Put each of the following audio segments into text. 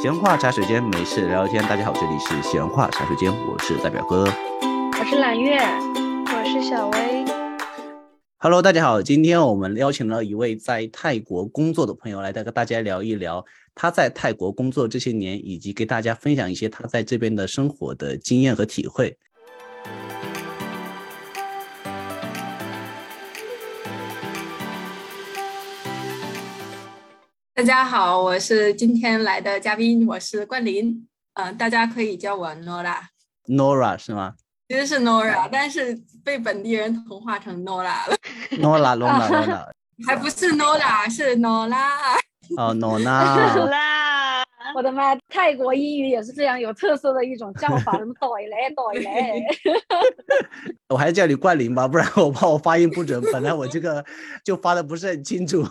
闲话茶水间，没事聊聊天。大家好，这里是闲话茶水间，我是代表哥，我是揽月，我是小薇。Hello，大家好，今天我们邀请了一位在泰国工作的朋友来跟大家聊一聊他在泰国工作这些年，以及给大家分享一些他在这边的生活的经验和体会。大家好，我是今天来的嘉宾，我是冠霖，嗯，大家可以叫我 Nora。Nora 是吗？其实是 Nora，但是被本地人同化成 Nora 了。Nora，Nora，Nora，还不是 Nora，是 Nora。哦，Nora。我的妈！泰国英语也是非常有特色的一种叫法，什么“来怼来”。我还是叫你冠霖吧，不然我怕我发音不准。本来我这个就发的不是很清楚。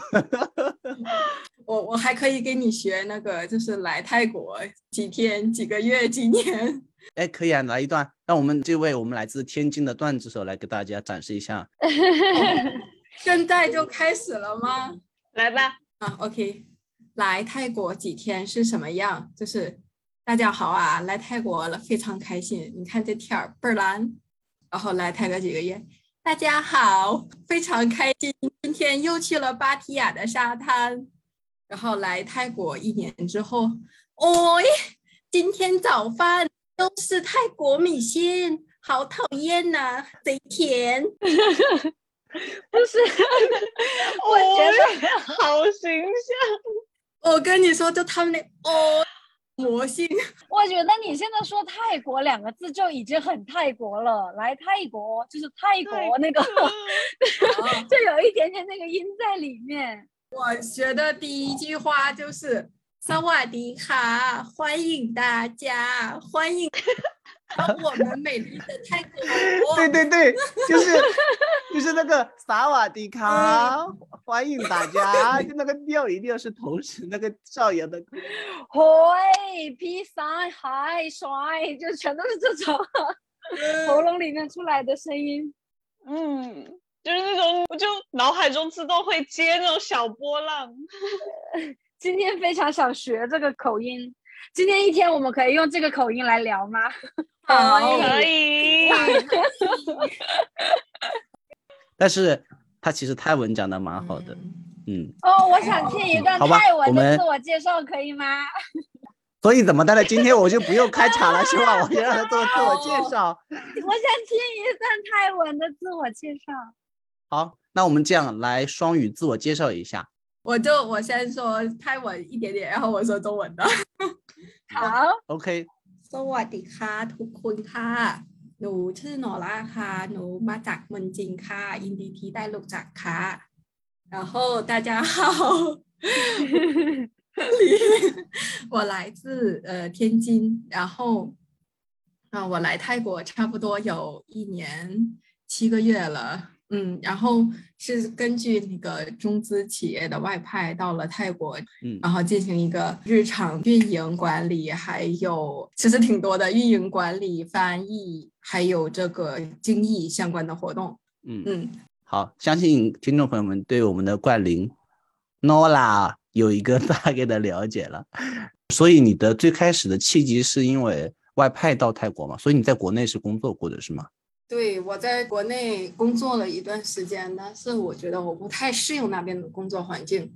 我我还可以给你学那个，就是来泰国几天、几个月、几年。哎，可以啊，来一段，让我们这位我们来自天津的段子手来给大家展示一下。现在就开始了吗？来吧。啊，OK。来泰国几天是什么样？就是大家好啊，来泰国了，非常开心。你看这天儿倍儿蓝。然后来泰国几个月，大家好，非常开心。今天又去了芭提雅的沙滩。然后来泰国一年之后，哦，今天早饭都是泰国米线，好讨厌呐，贼甜。不是，我觉得好形象。我跟你说，就他们那哦魔性。我觉得你现在说泰国两个字就已经很泰国了。来泰国就是泰国那个，就有一点点那个音在里面。我学的第一句话就是“萨瓦迪卡”，欢迎大家，欢迎 我们美丽的泰国。对对对，就是就是那个“萨瓦迪卡”，欢迎大家，就那个调一定要是同时那个少爷的。嘿，披萨，嗨，帅，就全都是这种喉咙里面出来的声音。嗯。就是那种，我就脑海中自动会接那种小波浪。今天非常想学这个口音，今天一天我们可以用这个口音来聊吗？可以。但是他其实泰文讲的蛮好的，嗯。哦，我想听一段泰文的自我介绍，可以吗？所以怎么的呢？今天我就不用开场了，是吧？我就让他做自我介绍。我想听一段泰文的自我介绍。好，那我们这样来双语自我介绍一下。我就我先说泰文一点点，然后我说中文的。好，OK。สวัสดีค่ะทุกคนค่ะ หนูชื่อนอร่าค่ะ หนูมาจากเมืองจีค่ะ ยินดีที่ได้รู้จักค่ะ然后大家好，我来自呃天津，然后啊、我来泰国差不多有一年七个月了。嗯，然后是根据那个中资企业的外派到了泰国，嗯，然后进行一个日常运营管理，还有其实挺多的运营管理、翻译，还有这个经济相关的活动。嗯嗯，好，相信听众朋友们对我们的冠霖 Nola 有一个 大概的了解了。所以你的最开始的契机是因为外派到泰国嘛？所以你在国内是工作过的是吗？对，我在国内工作了一段时间，但是我觉得我不太适应那边的工作环境，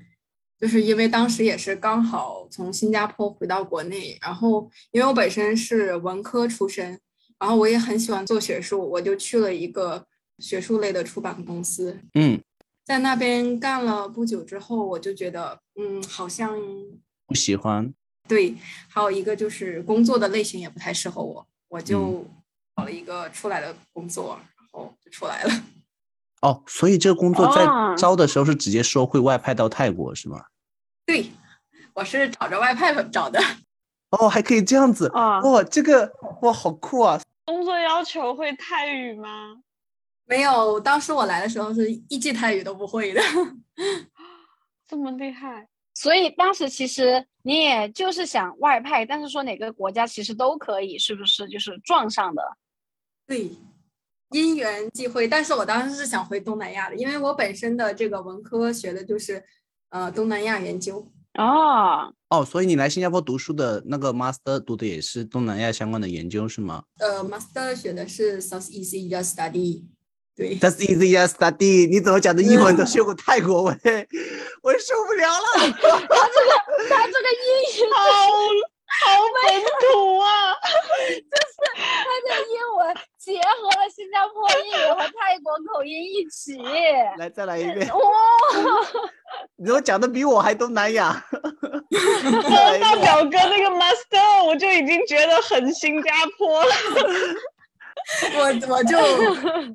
就是因为当时也是刚好从新加坡回到国内，然后因为我本身是文科出身，然后我也很喜欢做学术，我就去了一个学术类的出版公司。嗯，在那边干了不久之后，我就觉得，嗯，好像不喜欢。对，还有一个就是工作的类型也不太适合我，我就。找了一个出来的工作，然后就出来了。哦，所以这个工作在招的时候是直接说会外派到泰国是吗？对，我是找着外派找的。哦，还可以这样子啊哇，这个哇好酷啊！工作要求会泰语吗？没有，当时我来的时候是一句泰语都不会的。这么厉害，所以当时其实你也就是想外派，但是说哪个国家其实都可以，是不是？就是撞上的。对，因缘际会，但是我当时是想回东南亚的，因为我本身的这个文科学的就是呃东南亚研究，哦，哦，所以你来新加坡读书的那个 master 读的也是东南亚相关的研究是吗呃，master 学的是 Southeast Asia Study，对，？That's easy as study。你怎么讲的英文都学过泰国文？我受不了了。他这个英语，好好本土啊！就是他的英文结合了新加坡英语和泰国口音一起，来，再来一遍。哇，你怎么讲的比我还东南亚？光大表哥那个 master 我就已经觉得很新加坡了。我我就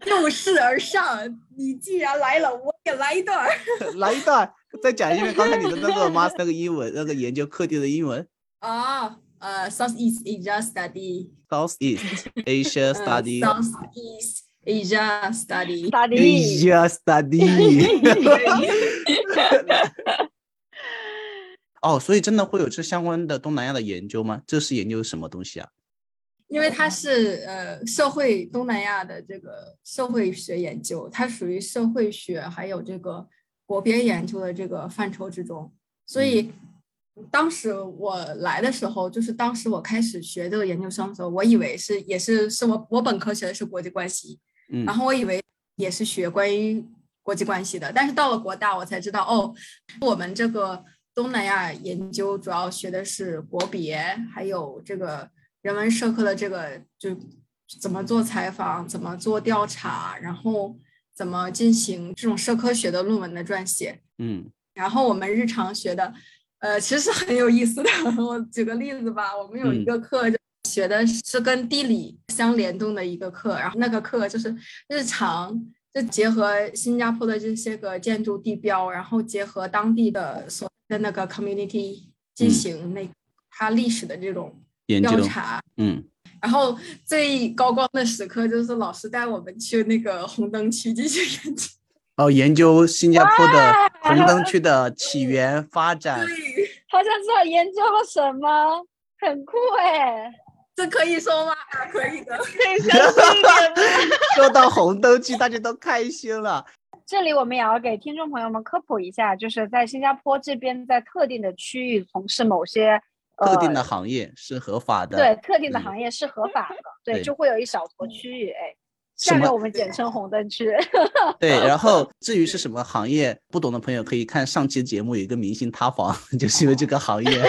就势而上，你既然来了，我也来一段儿。来一段，再讲一遍刚才你的那个 master 那个英文，那个研究课题的英文。啊，呃，Southeast Asia Study，Southeast Asia 呃 Study。Southeast Asia Study，Study.，Asia Study。哦，所以真的会有这相关的东南亚的研究吗？这是研究什么东西啊？因为它是呃社会东南亚的这个社会学研究，它属于社会学还有这个国别研究的这个范畴之中，所以当时我来的时候，就是当时我开始学这个研究生的时候，我以为是也是是我我本科学的是国际关系，嗯然后我以为也是学关于国际关系的，但是到了国大我才知道，哦，我们这个东南亚研究主要学的是国别，还有这个人文社科的这个就怎么做采访，怎么做调查，然后怎么进行这种社科学的论文的撰写。嗯然后我们日常学的，呃，其实是很有意思的。我举个例子吧，我们有一嗯个课就学的是跟地理相联动的一个课，然后那个课就是日常，就结合新加坡的这些个建筑地标，然后结合当地的所的那个 community 进嗯行那个它历史的这种调查。嗯，然后最高光的时刻就是老师带我们去那个红灯区进行研究。哦，研究新加坡的红灯区的起源发展。对，好像知道研究了什么，很酷哎。这可以说吗？啊，可以的。可以详细一点？说到红灯区，大家都开心了。这里我们也要给听众朋友们科普一下，就是在新加坡这边，在特定的区域从事某些特定的呃行业是合法的。对特定的嗯行业是合法的，对，对就会有一小坨区域，哎，下面我们简称红灯区。对，然后至于是什么行业，不懂的朋友可以看上期节目，有一个明星塌房，就是因为这个行业。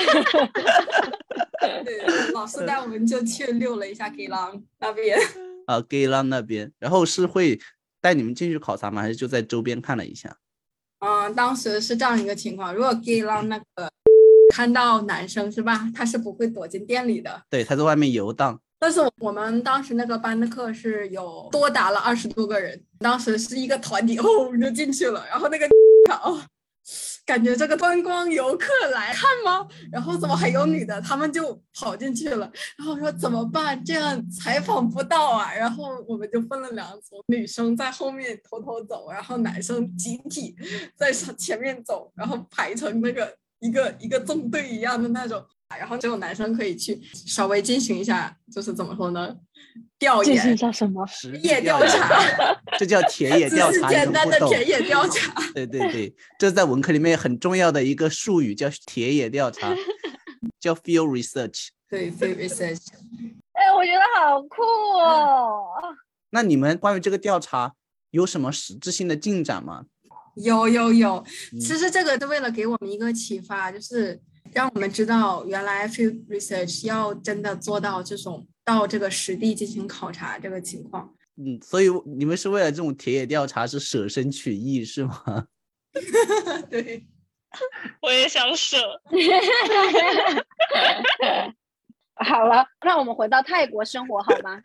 对，老师带我们就去溜了一下给郎那边。啊 g a y l a n 那边，然后是会带你们进去考察吗？还是就在周边看了一下？嗯，当时是这样一个情况，如果给郎那个看到男生是吧，他是不会躲进店里的。对，他在外面游荡。但是我们当时那个班的课是有多达了二十多个人，当时是一个团体，哦，我们就进去了。然后那个哦，感觉这个观光游客来看吗？然后怎么还有女的？他们就跑进去了。然后说怎么办？这样采访不到啊。然后我们就分了两组，女生在后面偷偷走，然后男生集体在上前面走，然后排成那个一个一个纵队一样的那种。然后只有男生可以去稍微进行一下，就是怎么说呢？调进行一下什么？实地野 调查，这叫田野调查，是简单。的田野调查。对对对，这在文科里面很重要的一个术语，叫田野调查，叫 field research。对，field research。哎，我觉得好酷哦！那你们关于这个调查有什么实质性的进展吗？有有有，嗯其实这个是为了给我们一个启发，就是让我们知道原来 field research 要真的做到这种到这个实地进行考察这个情况。嗯，所以你们是为了这种田野调查是舍身取义是吗？对，我也想舍。好了，让我们回到泰国生活好吗？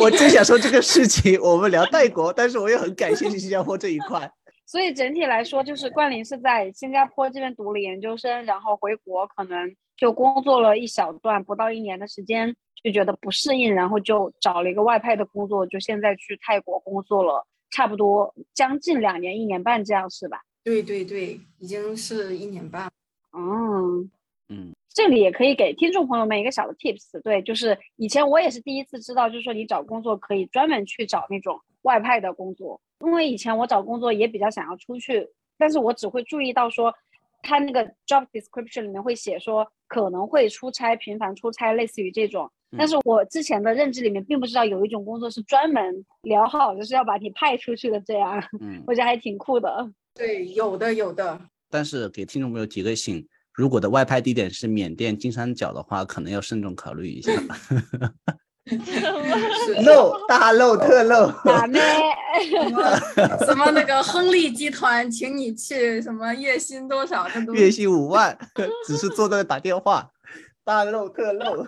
我正想说这个事情，我们聊泰国，但是我也很感谢新加坡这一块。所以整体来说，就是冠霖是在新加坡这边读了研究生，然后回国可能就工作了一小段，不到一年的时间，就觉得不适应，然后就找了一个外派的工作，就现在去泰国工作了，差不多将近两年、一年半这样是吧？对对对，已经是一年半了。嗯嗯，这里也可以给听众朋友们一个小的 tips，对，就是以前我也是第一次知道，就是说你找工作可以专门去找那种外派的工作，因为以前我找工作也比较想要出去，但是我只会注意到说，他那个 job description 里面会写说可能会出差，频繁出差，类似于这种。但是我之前的认知里面并不知道有一种工作是专门聊好，就是要把你派出去的，这样，嗯，我觉得还挺酷的。对，有的有的。但是给听众朋友提个醒，如果的外派地点是缅甸金三角的话，可能要慎重考虑一下。漏大漏特漏，打咩？什么什么那个亨利集团请你去，什么月薪多少月薪五万，只是坐在打电话，大漏特漏。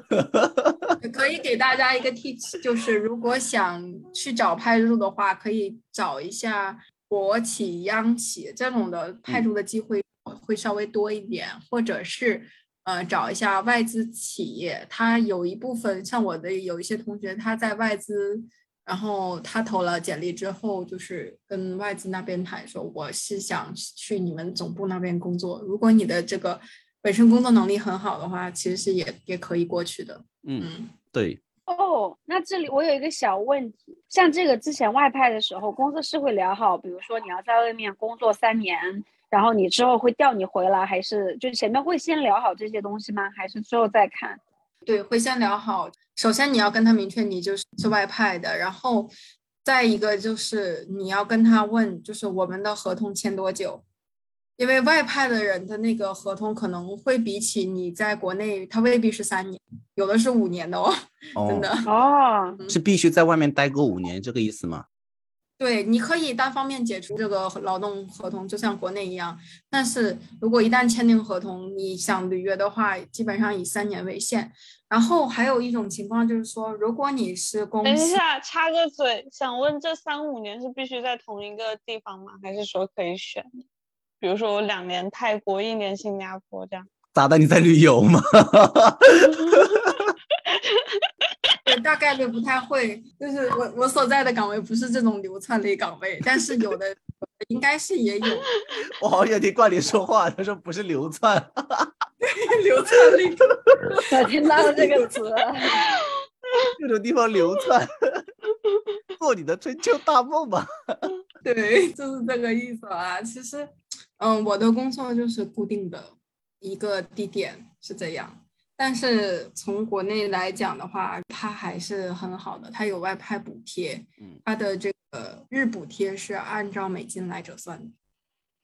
可以给大家一个 tips，就是如果想去找派驻的话，可以找一下国企、央企这种的派驻的机会会稍微多一点，或者是呃找一下外资企业，它有一部分像我的有一些同学他在外资，然后他投了简历之后，就是跟外资那边谈说我是想去你们总部那边工作，如果你的这个本身工作能力很好的话，其实是也也可以过去的。嗯，对。哦，那这里我有一个小问题，像这个之前外派的时候，公司是会聊好，比如说你要在外面工作三年，然后你之后会调你回来，还是就前面会先聊好这些东西吗？还是之后再看？对，会先聊好。首先你要跟他明确你就是是外派的，然后再一个就是你要跟他问，就是我们的合同签多久。因为外派的人的那个合同可能会比起你在国内，他未必是三年，有的是五年的哦，真的哦，是必须在外面待够五年这个意思吗？对，你可以单方面解除这个劳动合同，就像国内一样。但是如果一旦签订合同，你想履约的话，基本上以三年为限。然后还有一种情况就是说，如果你是公司，等一下插个嘴，想问这三五年是必须在同一个地方吗？还是说可以选？比如说我两年泰国，一年新加坡这样。咋的？你在旅游吗？对，大概率不太会。就是我我所在的岗位不是这种流窜类岗位，但是有的应该是也有。我好想听冠霖说话，他说不是流窜，流窜类。我听到了这个词，这 种地方流窜，做你的春秋大梦吧。对，就是这个意思啊。其实。嗯，我的工作就是固定的一个地点是这样，但是从国内来讲的话，它还是很好的，它有外派补贴，嗯，它的这个日补贴是按照美金来折算的，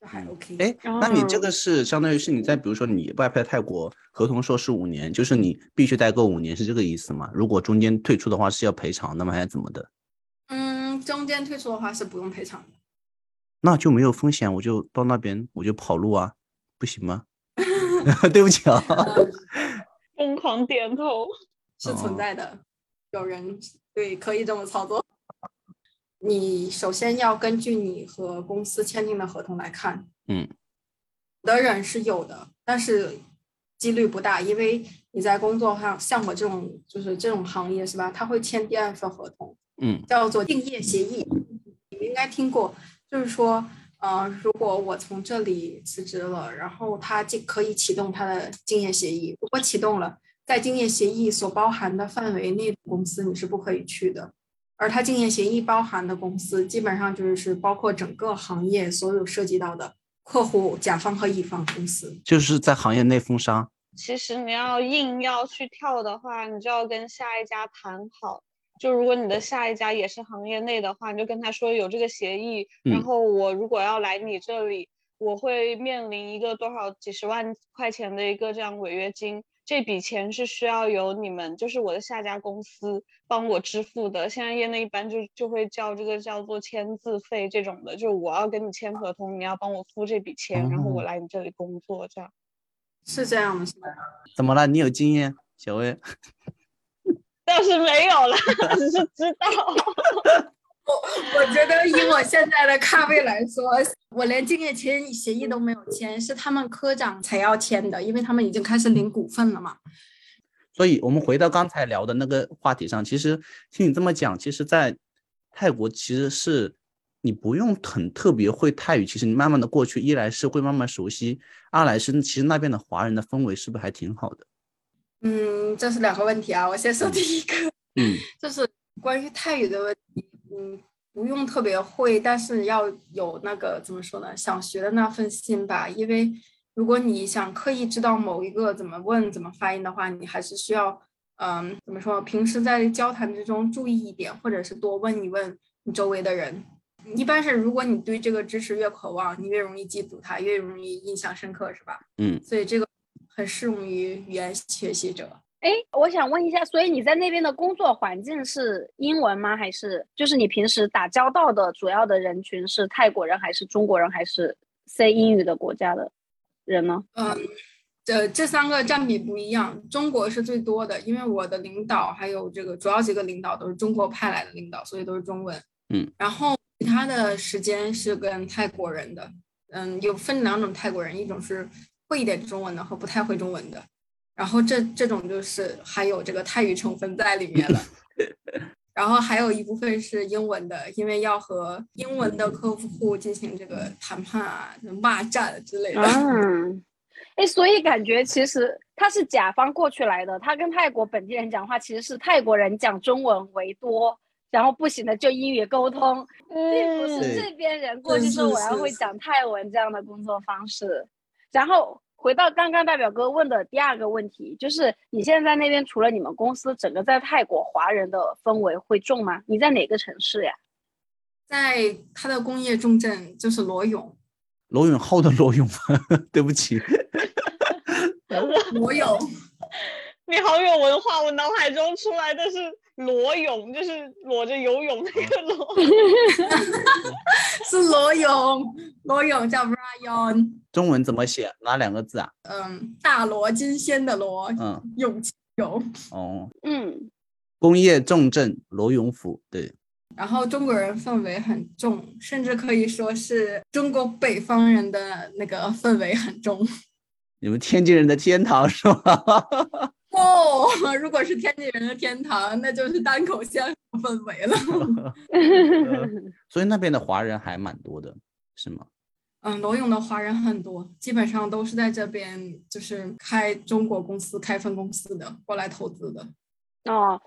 这还 OK。哎，那你这个是相当于是你在比如说你外派泰国合同说是五年，就是你必须待够五年，是这个意思吗？如果中间退出的话是要赔偿的吗？还是怎么的？嗯，中间退出的话是不用赔偿的。那就没有风险，我就到那边我就跑路啊，不行吗？对不起啊，疯狂点头，是存在的，有人对可以这么操作。你首先要根据你和公司签订的合同来看，嗯，有的人是有的，但是几率不大，因为你在工作上像我这种就是这种行业是吧？他会签第二份合同，嗯，叫做竞业协议，你们应该听过。就是说，呃，如果我从这里辞职了，然后他就可以启动他的竞业协议。如果启动了，在竞业协议所包含的范围内的公司，你是不可以去的。而他竞业协议包含的公司，基本上就是包括整个行业所有涉及到的客户、甲方和乙方公司，就是在行业内封杀。其实你要硬要去跳的话，你就要跟下一家谈好。就如果你的下一家也是行业内的话，你就跟他说有这个协议，然后我如果要来你这里，我会面临一个多少几十万块钱的一个这样违约金，这笔钱是需要由你们，就是我的下家公司帮我支付的。现在业内一般就就会叫这个叫做签字费这种的，就我要跟你签合同，你要帮我付这笔钱，然后我来你这里工作，这样是这样的，是吧？怎么了？你有经验，小薇？倒是没有了，只是知道。我我觉得以我现在的咖位来说，我连竞业签协议都没有签，是他们科长才要签的，因为他们已经开始领股份了嘛。所以，我们回到刚才聊的那个话题上，其实听你这么讲，其实，在泰国其实是你不用很特别会泰语，其实你慢慢的过去，一来是会慢慢熟悉，二来是其实那边的华人的氛围是不是还挺好的？嗯，这是两个问题啊。我先说第一个，嗯，就是关于泰语的问题。嗯，不用特别会，但是要有那个怎么说呢？想学的那份心吧。因为如果你想刻意知道某一个怎么问、怎么发音的话，你还是需要，嗯，怎么说？平时在交谈之中注意一点，或者是多问一问你周围的人。一般是，如果你对这个知识越渴望，你越容易记住它，越容易印象深刻，是吧？嗯，所以这个很适用于语言学习者。哎，我想问一下，所以你在那边的工作环境是英文吗？还是就是你平时打交道的主要的人群是泰国人，还是中国人，还是 C 英语的国家的人呢？嗯，这这三个占比不一样，中国是最多的，因为我的领导还有这个主要几个领导都是中国派来的领导，所以都是中文。嗯，然后其他的时间是跟泰国人的，嗯，有分两种泰国人，一种是会一点中文的和不太会中文的。然后这这种就是还有这个泰语成分在里面了，然后还有一部分是英文的，因为要和英文的客户进行这个谈判啊、骂战之类的。嗯，哎，所以感觉其实他是甲方过去来的，他跟泰国本地人讲话，其实是泰国人讲中文为多，然后不行的就英语沟通，并不是这边人过去说我要会讲泰文这样的工作方式，然后。回到刚刚大表哥问的第二个问题，就是你现在在那边，除了你们公司，整个在泰国华人的氛围会重吗？你在哪个城市呀？在它的工业重镇，就是罗永。罗永浩的罗永，对不起。罗永，你好有文化，我脑海中出来的是罗永，就是 裸着游泳那个罗。是罗永，罗永叫 Brian。中文怎么写？哪两个字啊？嗯，大罗金仙的罗，嗯，永永。哦，嗯，工业重镇罗永府，对。然后中国人氛围很重，甚至可以说是中国北方人的那个氛围很重。你们天津人的天堂是吗？哦，如果是天津人的天堂，那就是单口相声氛围了。所以那边的华人还蛮多的，是吗？嗯，罗永的华人很多，基本上都是在这边就是开中国公司、开分公司的过来投资的。哦，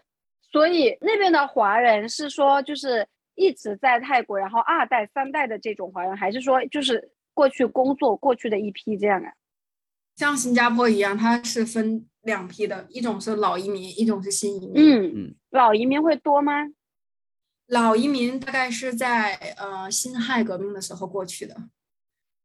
所以那边的华人是说就是一直在泰国，然后二代、三代的这种华人，还是说就是过去工作过去的一批这样啊？像新加坡一样，它是分两批的，一种是老移民，一种是新移民。嗯嗯，老移民会多吗？老移民大概是在呃辛亥革命的时候过去的。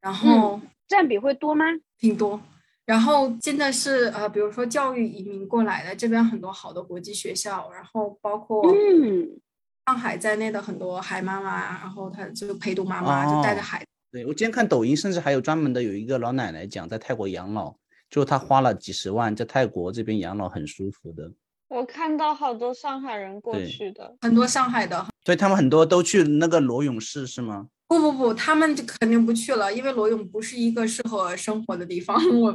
然后占比会多吗？挺多。然后现在是呃，比如说教育移民过来的，这边很多好的国际学校，然后包括嗯，上海在内的很多海妈妈，然后她就陪读妈妈就带着孩子。对我今天看抖音，甚至还有专门的有一个老奶奶讲在泰国养老，就他花了几十万在泰国这边养老很舒服的。我看到好多上海人过去的，很多上海的，对他们很多都去那个罗永市是吗？不不不，他们就肯定不去了，因为罗永不是一个适合生活的地方。我，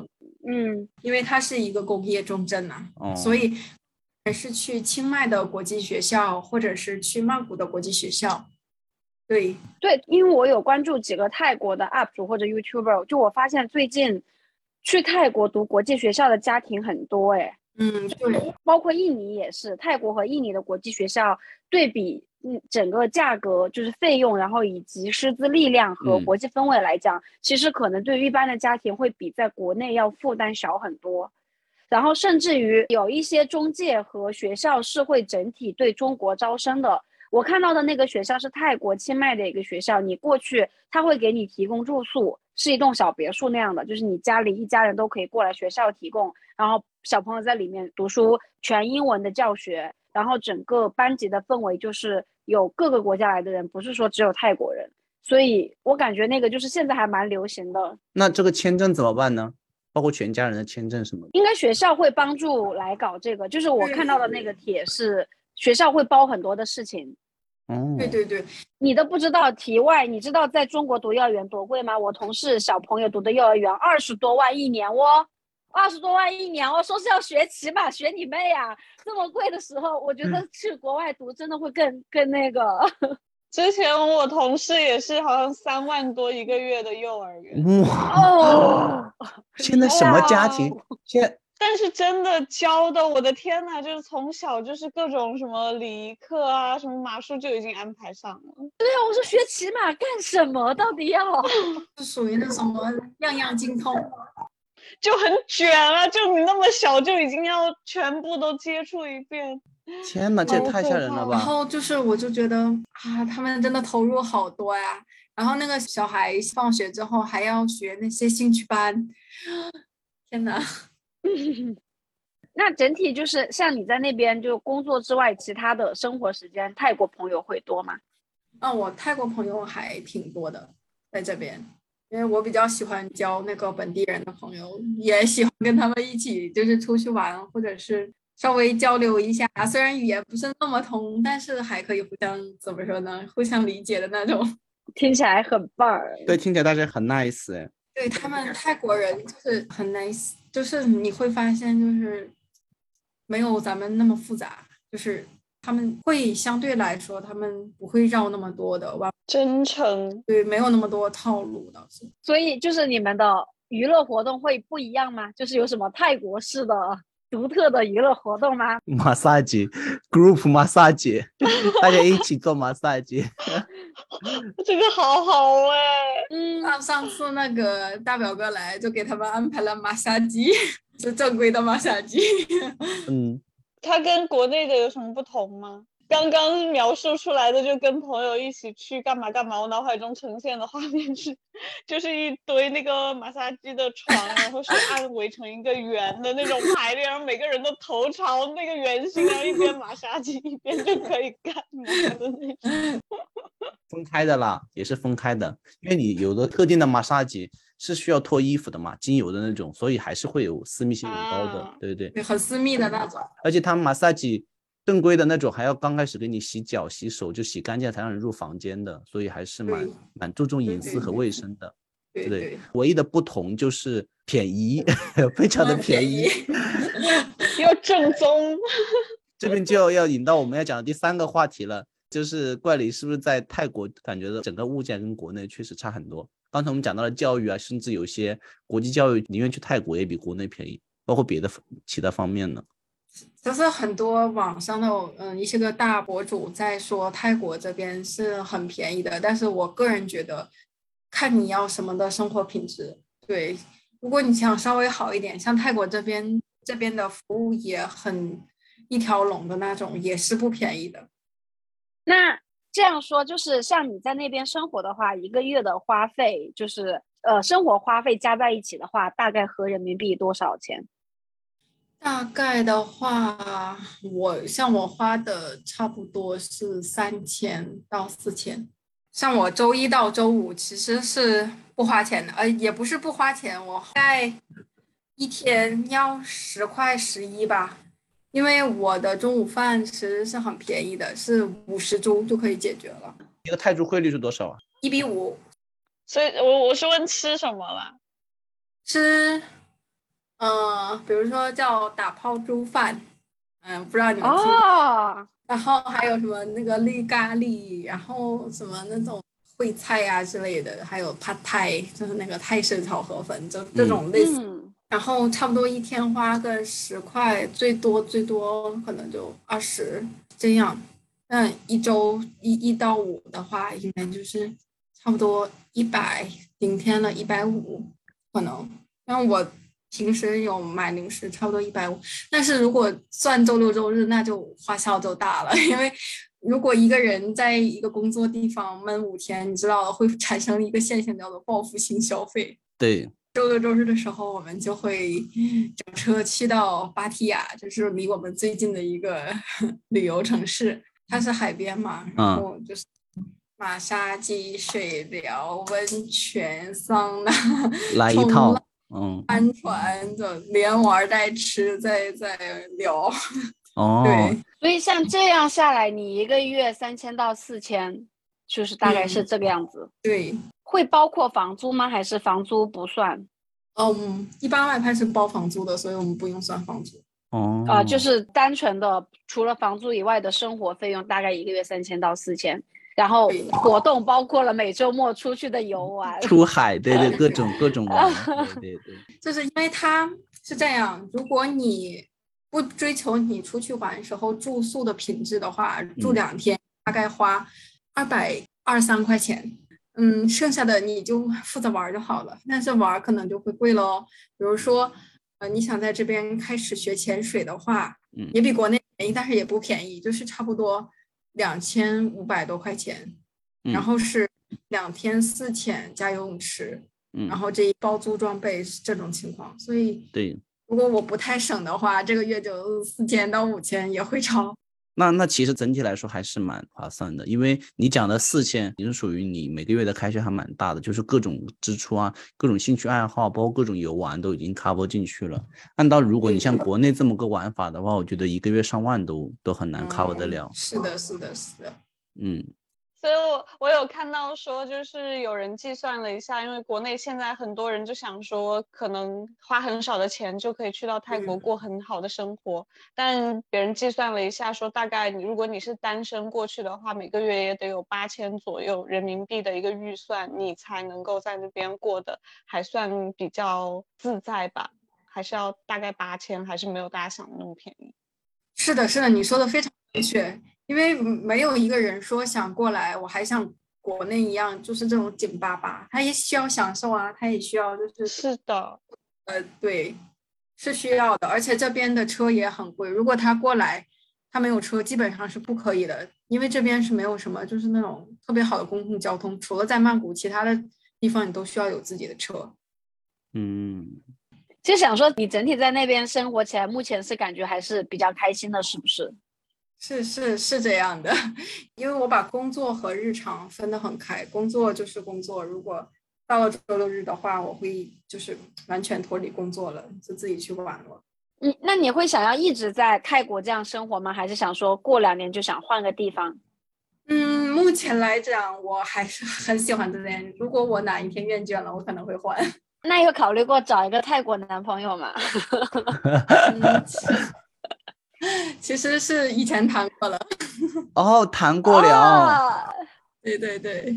嗯，因为它是一个工业重镇呐，所以还是去清迈的国际学校，或者是去曼谷的国际学校。对对，因为我有关注几个泰国的 UP 主或者 YouTuber，就我发现最近去泰国读国际学校的家庭很多，哎，嗯，对，包括印尼也是，泰国和印尼的国际学校对比。嗯，整个价格就是费用，然后以及师资力量和国际氛围来讲，其实可能对于一般的家庭会比在国内要负担小很多。然后甚至于有一些中介和学校是会整体对中国招生的。我看到的那个学校是泰国清迈的一个学校，你过去他会给你提供住宿，是一栋小别墅那样的，就是你家里一家人都可以过来学校提供，然后小朋友在里面读书，全英文的教学，然后整个班级的氛围就是。有各个国家来的人，不是说只有泰国人，所以我感觉那个就是现在还蛮流行的。那这个签证怎么办呢？包括全家人的签证什么的？应该学校会帮助来搞这个。就是我看到的那个帖是学校会包很多的事情。哦，对对对，你都不知道。题外，你知道在中国读幼儿园多贵吗？我同事小朋友读的幼儿园二十多万一年哦。二十多万一年哦，说是要学骑马，学你妹呀！这么贵的时候，我觉得去国外读真的会更更那个。之前我同事也是，好像三万多一个月的幼儿园。哇！现在什么家庭？现在但是真的教的，我的天呐，就是从小就是各种什么礼仪课啊，什么马术就已经安排上了。对啊，我说学骑马干什么？到底要？是属于那什么样样精通，就很卷啊！就你那么小就已经要全部都接触一遍。天呐，这也太吓人了吧然！后就是我就觉得啊，他们真的投入好多呀。然后那个小孩放学之后还要学那些兴趣班，天呐！那整体就是像你在那边就工作之外，其他的生活时间，泰国朋友会多吗？啊，我泰国朋友还挺多的，在这边，因为我比较喜欢交那个本地人的朋友，也喜欢跟他们一起就是出去玩，或者是稍微交流一下。虽然语言不是那么通，但是还可以互相怎么说呢？互相理解的那种。听起来很棒儿。对，听起来大家很 nice 哎。对他们泰国人就是很 nice，就是你会发现就是没有咱们那么复杂，就是他们会相对来说他们不会绕那么多的弯，真诚，对，没有那么多套路倒是。所以就是你们的娱乐活动会不一样吗？就是有什么泰国式的独特的娱乐活动吗？马萨吉，group 马萨吉，大家一起做马萨吉。这个好好哎、嗯，上上次那个大表哥来，就给他们安排了马杀鸡，是正规的马杀鸡。嗯，它跟国内的有什么不同吗？刚刚描述出来的就跟朋友一起去干嘛干嘛，我脑海中呈现的画面是，就是一堆那个马杀鸡的床，然后是按围成一个圆的那种排列，然后每个人的头朝那个圆形，然后一边马杀鸡一边就可以干嘛的那种。分开的啦，也是分开的，因为你有的特定的马杀鸡是需要脱衣服的嘛，精油的那种，所以还是会有私密性很高的，啊对对对。对，很私密的那种。而且他们马萨吉正规的那种，还要刚开始给你洗脚、洗手，就洗干净才让人入房间的，所以还是蛮蛮注重隐私和卫生的。对唯一的不同就是便宜，非常的嗯便宜。又正宗，这边就要引到我们要讲的第三个话题了，就是怪里是不是在泰国感觉的整个物价跟国内确实差很多？刚才我们讲到了教育啊，甚至有些国际教育宁愿去泰国也比国内便宜，包括别的其他方面呢。就是很多网上的嗯一些个大博主在说泰国这边是很便宜的，但是我个人觉得，看你要什么的生活品质。对，如果你想稍微好一点，像泰国这边这边的服务也很一条龙的那种，也是不便宜的。那这样说，就是像你在那边生活的话，一个月的花费，就是呃生活花费加在一起的话，大概合人民币多少钱？大概的话，我像我花的差不多是三千到四千。像我周一到周五其实是不花钱的，呃，也不是不花钱，我大概一天要十块十一吧，因为我的中午饭其实是很便宜的，是五十铢就可以解决了，一个泰铢汇率是多少啊？一比五所以我我是问吃什么了？吃，嗯、比如说叫打抛猪饭，嗯、不知道你们听过哦，然后还有什么那个绿咖喱，然后什么那种烩菜啊之类的，还有 pad thai，就是那个泰式炒河粉，就这种类似。嗯，然后差不多一天花个十块，最多最多可能就二十这样。那一周一一到五的话，应该就是差不多一百，顶天了一百五可能。但我平时有买零食，差不多一百五。但是如果算周六周日，那就花销就大了，因为如果一个人在一个工作地方闷五天，你知道会产生一个现象叫做报复性消费。对，周六周日的时候，我们就会整车去到芭提雅，就是离我们最近的一个 旅游城市。它是海边嘛，然嗯后就是马杀鸡、水疗、温泉、桑拿、来一冲套浪，嗯，帆船的连玩带吃，再再聊。哦，对，所以像这样下来，你一个月三千到四千，就是大概是嗯这个样子。对，会包括房租吗？还是房租不算？嗯，一般外派是包房租的，所以我们不用算房租。哦，啊、就是单纯的除了房租以外的生活费用，大概一个月三千到四千。然后活动包括了每周末出去的游玩。出海，对对，各种各种玩，对对对，就是因为它是这样，如果你不追求你出去玩时候住宿的品质的话，住两天大概花二百二三块钱，嗯，剩下的你就负责玩就好了。但是玩可能就会贵喽。比如说，呃，你想在这边开始学潜水的话，嗯也比国内便宜，但是也不便宜，就是差不多两千五百多块钱，然嗯后是两天四潜加游泳池。嗯然后这一包租装备是这种情况，所以对，如果我不太省的话，这个月就四千到五千也会超。那那其实整体来说还是蛮划算的，因为你讲的四千也是属于你每个月的开销还蛮大的，就是各种支出啊，各种兴趣爱好，包括各种游玩都已经 cover 进去了。按照如果你像国内这么个玩法的话，我觉得一个月上万都都很难 cover 得嗯了。是的，是的，是的。嗯所以我我有看到说，就是有人计算了一下，因为国内现在很多人就想说，可能花很少的钱就可以去到泰国嗯过很好的生活，但别人计算了一下，说大概你如果你是单身过去的话，每个月也得有八千左右人民币的一个预算，你才能够在那边过得还算比较自在吧，还是要大概八千，还是没有大家想的那么便宜。是的，是的，你说的非常正确。因为没有一个人说想过来，我还像国内一样，就是这种紧巴巴，他也需要享受啊，他也需要就是是的，呃，对，是需要的，而且这边的车也很贵。如果他过来，他没有车，基本上是不可以的，因为这边是没有什么就是那种特别好的公共交通，除了在曼谷，其他的地方你都需要有自己的车。嗯，就想说，你整体在那边生活起来，目前是感觉还是比较开心的，是不是？是是是这样的，因为我把工作和日常分得很开，工作就是工作，如果到了周六日的话，我会就是完全脱离工作了，就自己去玩了。嗯，那你会想要一直在泰国这样生活吗？还是想说过两年就想换个地方？嗯，目前来讲，我还是很喜欢这边。如果我哪一天厌倦了，我可能会换。那有考虑过找一个泰国男朋友吗？嗯，其其实是以前谈过了。哦，谈过了，啊对对对，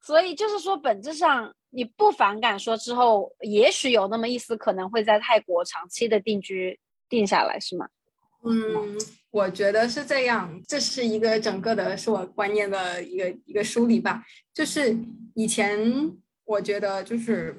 所以就是说，本质上你不反感说之后，也许有那么一丝可能会在泰国长期的定居定下来，是吗？嗯，我觉得是这样，这是一个整个的是我观念的一个一个梳理吧。就是以前我觉得就是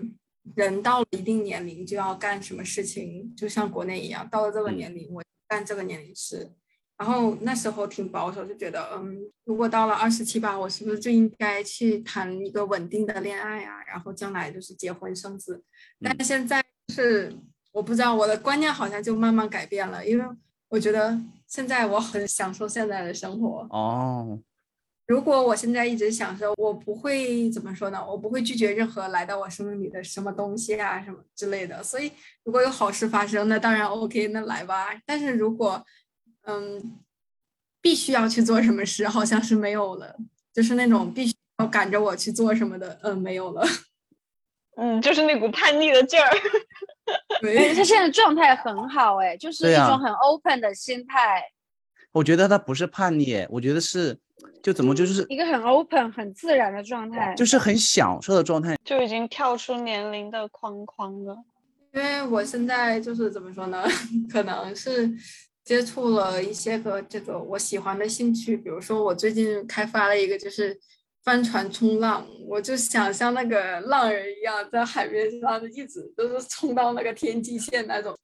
人到了一定年龄就要干什么事情，就像国内一样，到了这个嗯年龄我干这个年龄事。然后那时候挺保守，就觉得嗯，如果到了二十七八，我是不是就应该去谈一个稳定的恋爱啊？然后将来就是结婚生子。但嗯现在是我不知道我的观念好像就慢慢改变了，因为我觉得现在我很享受现在的生活。哦，如果我现在一直想说，我不会怎么说呢？我不会拒绝任何来到我生命里的什么东西啊，什么之类的。所以如果有好事发生，那当然 OK，那来吧。但是如果嗯必须要去做什么事，好像是没有了，就是那种必须要赶着我去做什么的，嗯，没有了。嗯，就是那股叛逆的劲儿。对，他现在状态很好，哎，就是一种很 open 的心态，我觉得他不是叛逆，我觉得是就怎么就是一个很 open、很自然的状态。就是很享受的状态。就已经跳出年龄的框框了。因为我现在就是怎么说呢，可能是接触了一些个这个我喜欢的兴趣，比如说我最近开发了一个就是帆船冲浪，我就想像那个浪人一样在海面上一直都是冲到那个天际线那种，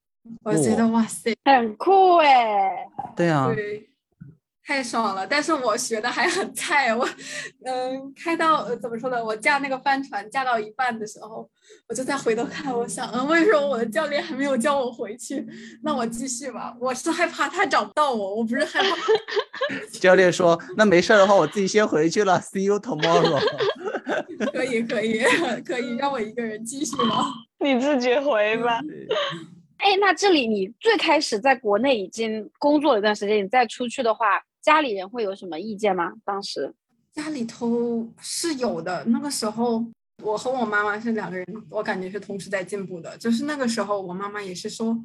我觉得哇塞，很酷哎，对啊，对。太爽了，但是我学的还很菜，我，嗯，开到呃怎么说呢？我驾那个帆船驾到一半的时候，我就再回头看，我想，嗯，为什么我的教练还没有叫我回去？那我继续吧。我是害怕他找不到我，我不是害怕。教练说那没事儿的话，我自己先回去了，See you tomorrow。可以，可以，可以，让我一个人继续吗？你自己回吧。哎，那这里你最开始在国内已经工作了一段时间，你再出去的话，家里人会有什么意见吗？当时家里头是有的，那个时候我和我妈妈是两个人，我感觉是同时在进步的。就是那个时候，我妈妈也是说，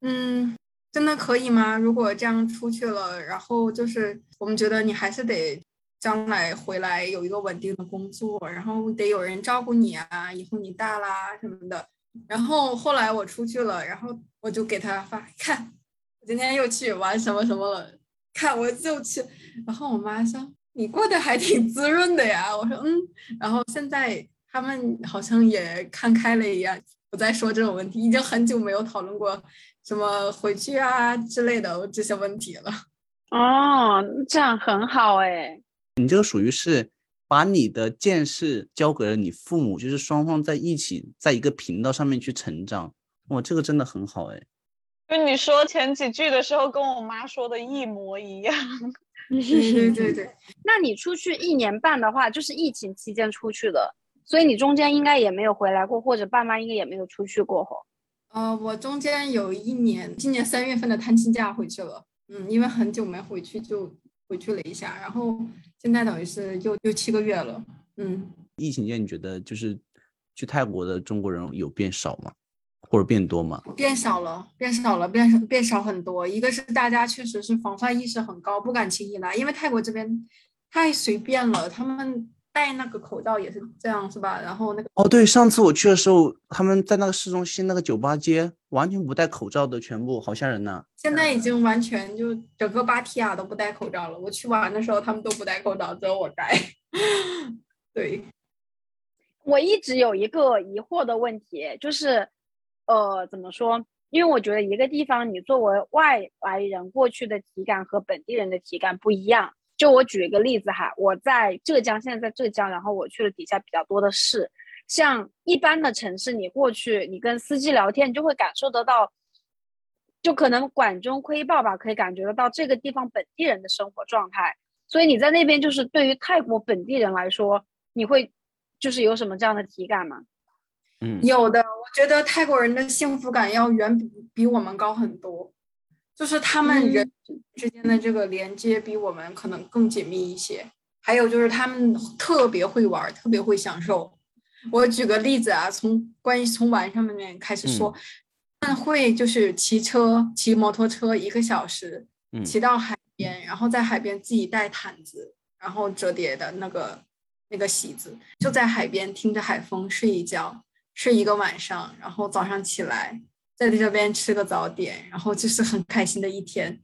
嗯，真的可以吗？如果这样出去了，然后就是我们觉得你还是得将来回来有一个稳定的工作，然后得有人照顾你啊，以后你大啦什么的。然后后来我出去了，然后我就给他发 看，我今天又去玩什么什么了，看我就去。然后我妈说你过得还挺滋润的呀，我说嗯。然后现在他们好像也看开了一样，不再说这种问题，已经很久没有讨论过什么回去啊之类的这些问题了。哦，这样很好哎。你这个属于是。把你的见识交给了你父母，就是双方在一起，在一个频道上面去成长。哇，这个真的很好哎！就你说前几句的时候，跟我妈说的一模一样。对对对对。那你出去一年半的话，就是疫情期间出去的，所以你中间应该也没有回来过，或者爸妈应该也没有出去过。呃，我中间有一年，今年三月份的探亲假回去了。嗯，因为很久没回去，就回去了一下，然后。现在等于是又又七个月了，嗯。疫情间你觉得就是去泰国的中国人有变少吗？或者变多吗？变少了，变少了，变少变少很多。一个是大家确实是防范意识很高，不敢轻易拿，因为泰国这边太随便了，他们。戴那个口罩也是这样，是吧？然后那个哦，对，上次我去的时候，他们在那个市中心那个酒吧街，完全不戴口罩的，全部好吓人呐。现在已经完全就整个芭提雅都不戴口罩了。我去玩的时候，他们都不戴口罩，只有我戴。对，我一直有一个疑惑的问题，就是，呃，怎么说？因为我觉得一个地方你作为外来人过去的体感和本地人的体感不一样。就我举一个例子哈，我在浙江，现在在浙江，然后我去了底下比较多的市，像一般的城市，你过去，你跟司机聊天，你就会感受得到，就可能管中窥豹吧，可以感觉得到这个地方本地人的生活状态。所以你在那边，就是对于泰国本地人来说，你会就是有什么这样的体感吗？嗯，有的，我觉得泰国人的幸福感要远比比我们高很多。就是他们人之间的这个连接比我们可能更紧密一些，还有就是他们特别会玩，特别会享受。我举个例子啊，从关于从玩上面开始说，他们会就是骑车、骑摩托车一个小时，骑到海边，然后在海边自己带毯子，然后折叠的那个那个席子，就在海边听着海风睡一觉，睡一个晚上，然后早上起来。在这边吃个早点，然后就是很开心的一天，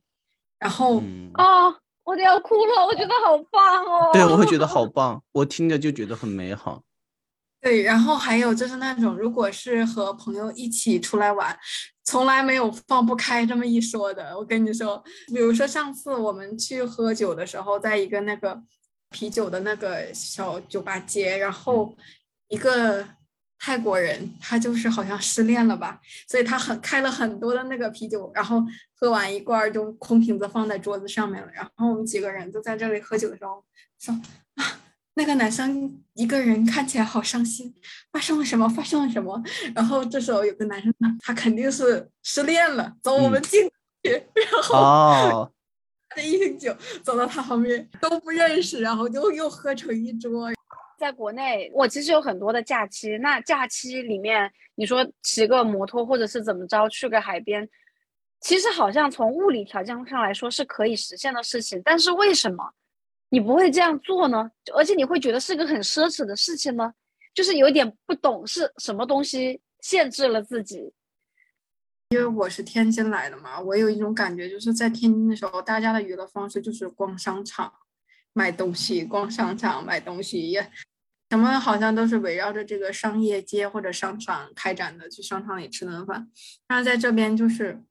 然后啊，我都要哭了，我觉得好棒哦。对，我会觉得好棒，我听着就觉得很美好。对，然后还有就是那种，如果是和朋友一起出来玩，从来没有放不开这么一说的。我跟你说，比如说上次我们去喝酒的时候，在一个那个啤酒的那个小酒吧街，然后一个。泰国人他就是好像失恋了吧，所以他很开了很多的那个啤酒，然后喝完一罐就空瓶子放在桌子上面了。然后我们几个人就在这里喝酒的时候说啊，那个男生一个人看起来好伤心，发生了什么？发生了什么？然后这时候有个男生呢，他肯定是失恋了，走，我们进去，然后这一瓶酒走到他旁边都不认识，然后就又喝成一桌。在国内，我其实有很多的假期。那假期里面，你说骑个摩托或者是怎么着去个海边，其实好像从物理条件上来说是可以实现的事情。但是为什么你不会这样做呢？而且你会觉得是个很奢侈的事情呢？就是有点不懂是什么东西限制了自己。因为我是天津来的嘛，我有一种感觉，就是在天津的时候，大家的娱乐方式就是逛商场。买东西，逛商场买东西也，什么好像都是围绕着这个商业街或者商场开展的，去商场里吃顿饭。但是在这边就是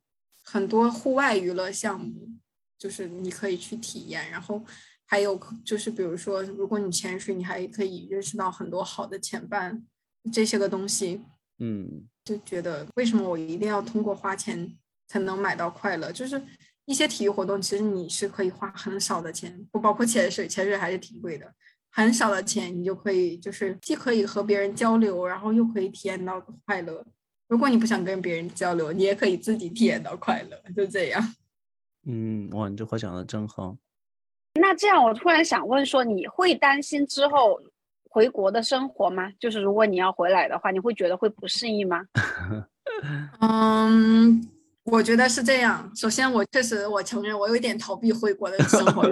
很多户外娱乐项目，就是你可以去体验。然后还有就是比如说，如果你潜水，你还可以认识到很多好的潜伴，这些个东西，嗯，就觉得为什么我一定要通过花钱才能买到快乐？就是。一些体育活动，其实你是可以花很少的钱，不包括潜水，潜水还是挺贵的。很少的钱，你就可以就是既可以和别人交流，然后又可以体验到快乐。如果你不想跟别人交流，你也可以自己体验到快乐，就这样。嗯，哇，你这话讲的真好。那这样，我突然想问说，你会担心之后回国的生活吗？就是如果你要回来的话，你会觉得会不适应吗？嗯。我觉得是这样。首先，我确实我承认我有一点逃避回国的生活，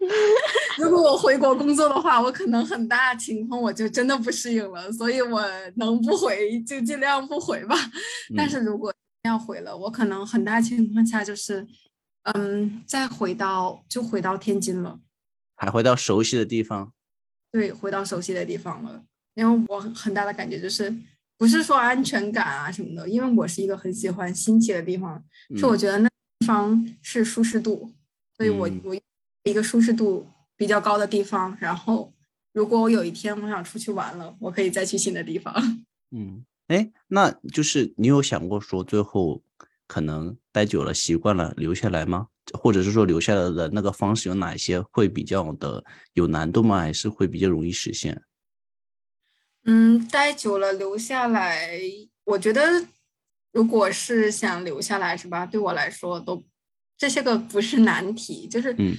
如果我回国工作的话，我可能很大情况我就真的不适应了，所以我能不回就尽量不回吧。但是如果要回了，我可能很大情况下就是，嗯，再回到就回到天津了，还回到熟悉的地方。对，回到熟悉的地方了，因为我很大的感觉就是，不是说安全感啊什么的，因为我是一个很喜欢新奇的地方，是我觉得那地方是舒适度，所以我我一个舒适度。比较高的地方，然后如果我有一天我想出去玩了，我可以再去新的地方。嗯，哎，那就是你有想过说最后可能待久了习惯了留下来吗？或者是说留下来的那个方式有哪一些会比较的有难度吗？还是会比较容易实现？嗯，待久了留下来，我觉得如果是想留下来，是吧？对我来说都这些个不是难题，就是嗯。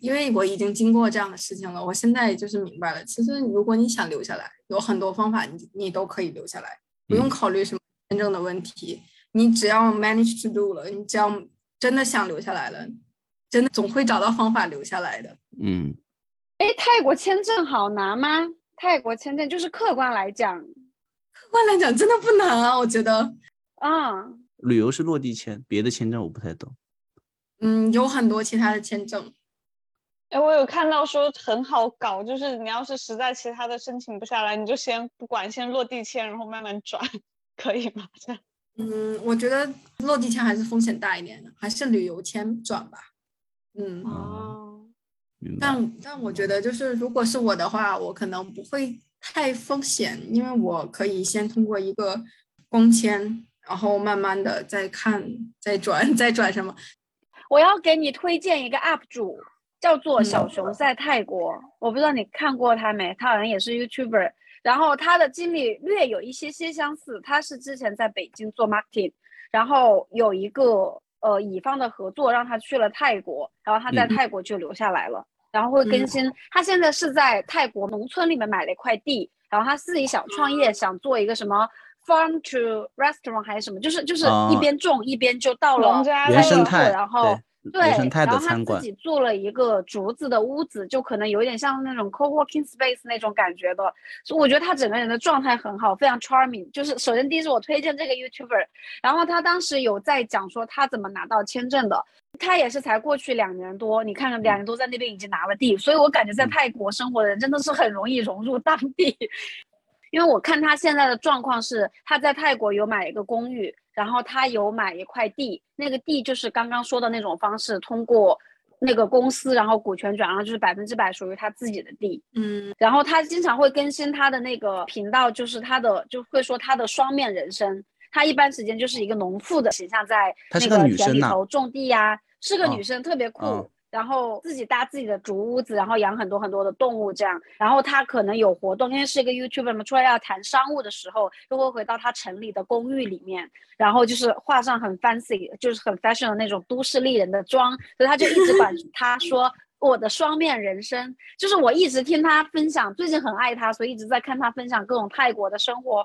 因为我已经经过这样的事情了，我现在就是明白了。其实如果你想留下来，有很多方法，你你都可以留下来，不用考虑什么签证的问题。你只要 manage to do 了，你只要真的想留下来了，真的总会找到方法留下来的。嗯，哎，泰国签证好拿吗？泰国签证就是客观来讲，客观来讲真的不难啊，我觉得。啊，旅游是落地签，别的签证我不太懂。嗯，有很多其他的签证。哎，我有看到说很好搞，就是你要是实在其他的申请不下来，你就先不管，先落地签，然后慢慢转，可以吗？这样？嗯，我觉得落地签还是风险大一点的，还是旅游签转吧。嗯哦，但但我觉得就是如果是我的话，我可能不会太风险，因为我可以先通过一个工签，然后慢慢的再看，再转，再转什么。我要给你推荐一个 UP 主。叫做小熊在泰国，我不知道你看过他没？他好像也是 YouTuber，然后他的经历略有一些些相似。他是之前在北京做 marketing，然后有一个呃乙方的合作让他去了泰国，然后他在泰国就留下来了，然后会更新。他现在是在泰国农村里面买了一块地，然后他自己想创业，想做一个什么 farm to restaurant 还是什么，就是就是一边种一边就到了原生态，然后。对，然后他自己做了一个竹子的屋子，就可能有点像那种 co-working space 那种感觉的，所以我觉得他整个人的状态很好，非常 charming。就是首先第一是我推荐这个 YouTuber，然后他当时有在讲说他怎么拿到签证的，他也是才过去两年多，你看看两年多在那边已经拿了地，所以我感觉在泰国生活的人真的是很容易融入当地。因为我看他现在的状况是，他在泰国有买一个公寓，然后他有买一块地，那个地就是刚刚说的那种方式，通过那个公司，然后股权转让，就是百分之百属于他自己的地。嗯，然后他经常会更新他的那个频道，就是他的就会说他的双面人生，他一般时间就是一个农妇的形象，在那个田里头种地呀，是个女生，特别酷。然后自己搭自己的竹屋子，然后养很多很多的动物，这样。然后他可能有活动，因为是一个 YouTuber 嘛，出来要谈商务的时候，就会回到他城里的公寓里面，然后就是画上很 fancy，就是很 fashion 的那种都市丽人的妆。所以他就一直管 他说我的双面人生，就是我一直听他分享，最近很爱他，所以一直在看他分享各种泰国的生活，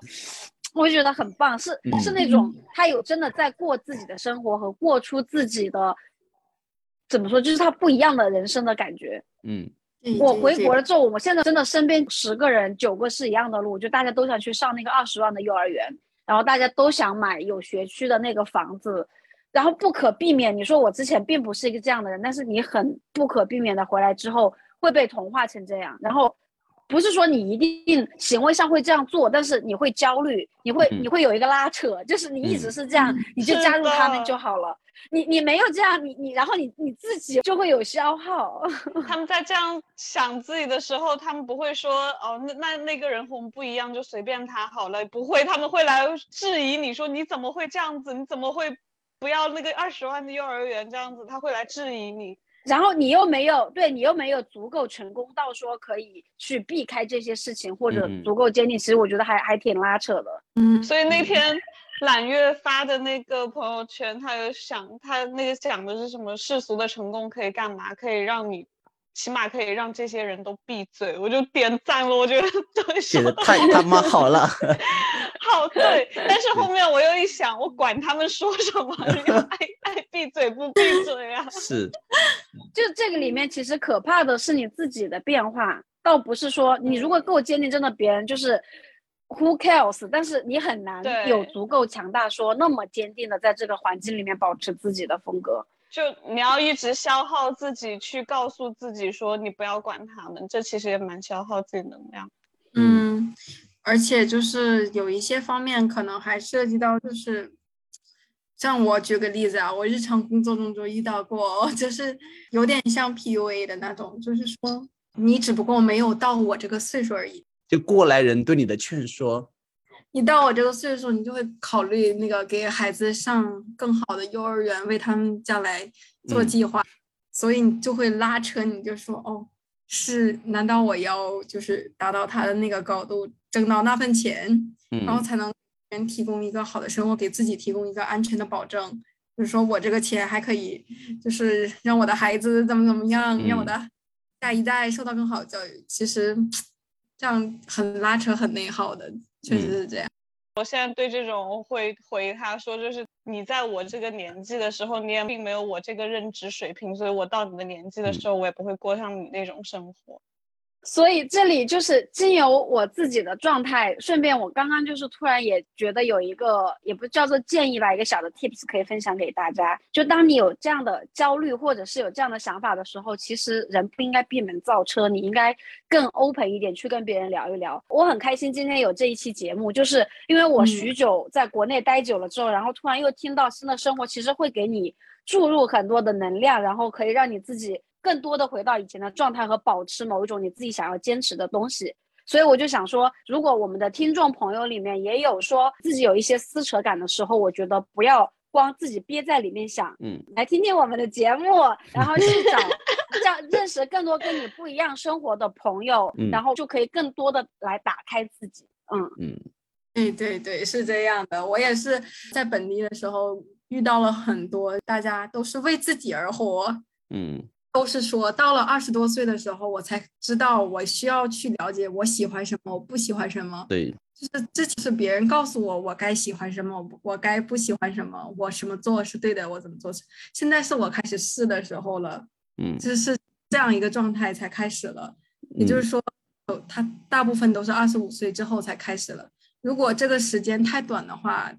我就觉得很棒，是是那种他有真的在过自己的生活和过出自己的。怎么说？就是他不一样的人生的感觉。嗯，我回国了之后，我现在真的身边十个人九个是一样的路，就大家都想去上那个二十万的幼儿园，然后大家都想买有学区的那个房子，然后不可避免。你说我之前并不是一个这样的人，但是你很不可避免的回来之后会被同化成这样，然后。不是说你一定行为上会这样做，但是你会焦虑，你会你会有一个拉扯，就是你一直是这样，你就加入他们就好了。你你没有这样，你你然后你你自己就会有消耗。他们在这样想自己的时候，他们不会说哦，那那那个人和我们不一样，就随便他好了。不会，他们会来质疑你说你怎么会这样子？你怎么会不要那个二十万的幼儿园这样子？他会来质疑你。然后你又没有对你又没有足够成功到说可以去避开这些事情，或者足够坚定，其实我觉得还还挺拉扯的。嗯，所以那天揽月发的那个朋友圈，他有想他那个讲的是什么世俗的成功可以干嘛？可以让你起码可以让这些人都闭嘴，我就点赞了。我觉得写的太他妈好了，好对。但是后面我又一想，我管他们说什么，爱爱闭嘴不闭嘴啊？是。就这个里面其实可怕的是你自己的变化，倒不是说你如果够坚定，真的别人就是 who cares，但是你很难有足够强大，说那么坚定的在这个环境里面保持自己的风格。就你要一直消耗自己，去告诉自己说你不要管他们，这其实也蛮消耗自己能量。嗯，而且就是有一些方面可能还涉及到，就是像我举个例子啊，我日常工作中就遇到过，就是有点像 PUA 的那种，就是说你只不过没有到我这个岁数而已。就过来人对你的劝说，你到我这个岁数，你就会考虑那个给孩子上更好的幼儿园，为他们将来做嗯。计划，所以你就会拉扯，你就说哦，是，难道我要就是达到他的那个高度，挣到那份钱，然后嗯才能给人提供一个好的生活，给自己提供一个安全的保证。就是说我这个钱还可以，就是让我的孩子怎么怎么样，让我嗯的下一代受到更好的教育。其实这样很拉扯，很内耗的，确实嗯是这样。我现在对这种会回他说，就是你在我这个年纪的时候，你也并没有我这个认知水平，所以我到你的年纪的嗯时候，我也不会过上你那种生活。所以这里就是经由我自己的状态，顺便我刚刚就是突然也觉得有一个也不叫做建议吧，一个小的 tips 可以分享给大家。就当你有这样的焦虑或者是有这样的想法的时候，其实人不应该闭门造车，你应该更 open 一点去跟别人聊一聊。我很开心今天有这一期节目，就是因为我嗯许久在国内待久了之后，然后突然又听到新的生活，其实会给你注入很多的能量，然后可以让你自己更多的回到以前的状态和保持某一种你自己想要坚持的东西。所以我就想说，如果我们的听众朋友里面也有说自己有一些撕扯感的时候，我觉得不要光自己憋在里面想，嗯，来听听我们的节目，然后去找这样认识更多跟你不一样生活的朋友，嗯然后就可以更多的来打开自己。嗯，嗯对对对，是这样的。我也是在本地的时候遇到了很多，大家都是为自己而活，嗯都是说到了二十多岁的时候，我才知道我需要去了解我喜欢什么，我不喜欢什么。对，就是这就是别人告诉我我该喜欢什么，我我该不喜欢什么，我什么做是对的，我怎么做是。现在是我开始试的时候了，嗯就是这样一个状态才开始了。也就是嗯说，呃他大部分都是二十五岁之后才开始了。如果这个时间太短的话，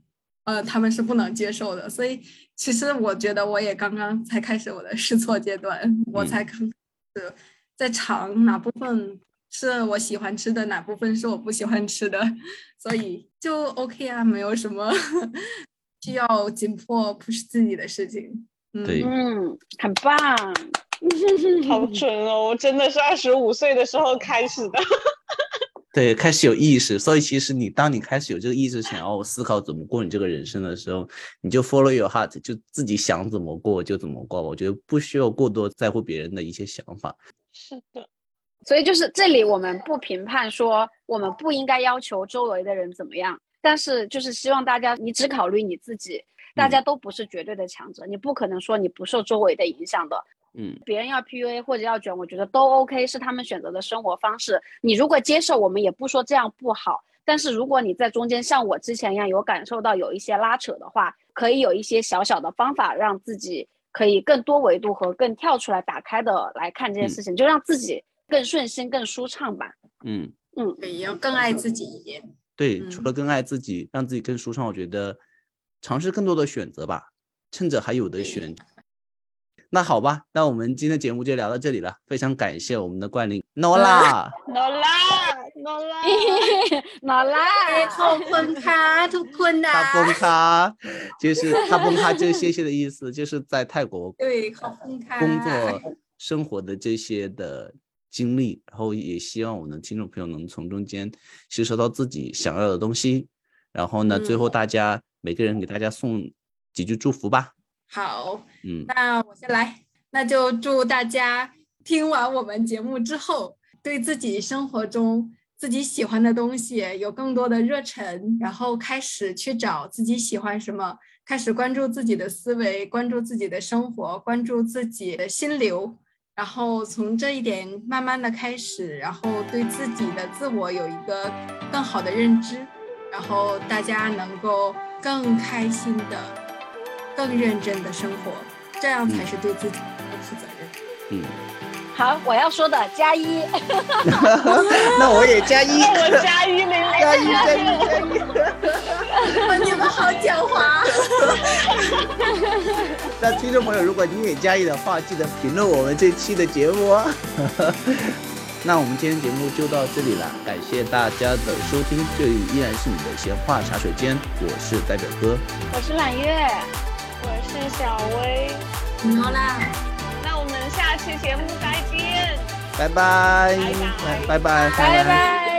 呃，他们是不能接受的。所以，其实我觉得我也刚刚才开始我的试错阶段，我嗯才刚是在尝哪部分是我喜欢吃的，哪部分是我不喜欢吃的，所以就 OK 啊，没有什么需要紧迫 push 自己的事情。嗯，对嗯，很棒。好准哦！我真的是二十五岁的时候开始的。对，开始有意识，所以其实你当你开始有这个意识，想要思考怎么过你这个人生的时候，你就 follow your heart，就自己想怎么过就怎么过。我觉得不需要过多在乎别人的一些想法。是的，所以就是这里，我们不评判说我们不应该要求周围的人怎么样，但是就是希望大家你只考虑你自己，大家都不是绝对的强者，你不可能说你不受周围的影响的。嗯别人要 PUA 或者要卷，我觉得都 OK，是他们选择的生活方式。你如果接受，我们也不说这样不好。但是如果你在中间像我之前一样有感受到有一些拉扯的话，可以有一些小小的方法，让自己可以更多维度和更跳出来、打开的来看这件事情，就让自己更顺心、更舒畅吧。嗯嗯，对，要更爱自己一点。对，除嗯了更爱自己，让自己更舒畅，我觉得尝试更多的选择吧，趁着还有的选。那好吧，那我们今天的节目就聊到这里了，非常感谢我们的冠霖 Nola。 no 啦，no 啦，哪啦？ ขอบคุณค่ะทุกคนนะ 他崩咖，就是他崩咖，就是谢谢的意思，就是在泰国对，ขอบคุณค่ะ工作生活的这些的经历，然后也希望我们的听众朋友能从中间吸收到自己想要的东西。然后呢，最后嗯大家每个人给大家送几句祝福吧。 好，嗯，那我先来，那就祝大家听完我们节目之后，对自己生活中自己喜欢的东西有更多的热忱，然后开始去找自己喜欢什么，开始关注自己的思维，关注自己的生活，关注自己的心流，然后从这一点慢慢的开始，然后对自己的自我有一个更好的认知，然后大家能够更开心的、更认真的生活，这样才是对自己负责任。嗯，好，我要说的加一，那我也加一，我加一零零，加一加一加一。你们好狡猾。那听众朋友，如果你也加一的话，记得评论我们这期的节目哦。那我们今天节目就到这里了，感谢大家的收听，这里依然是你的闲话茶水间，我是代表哥，我是揽月，我是小薇，好啦，那我们下期节目再见，拜拜，拜拜，拜拜。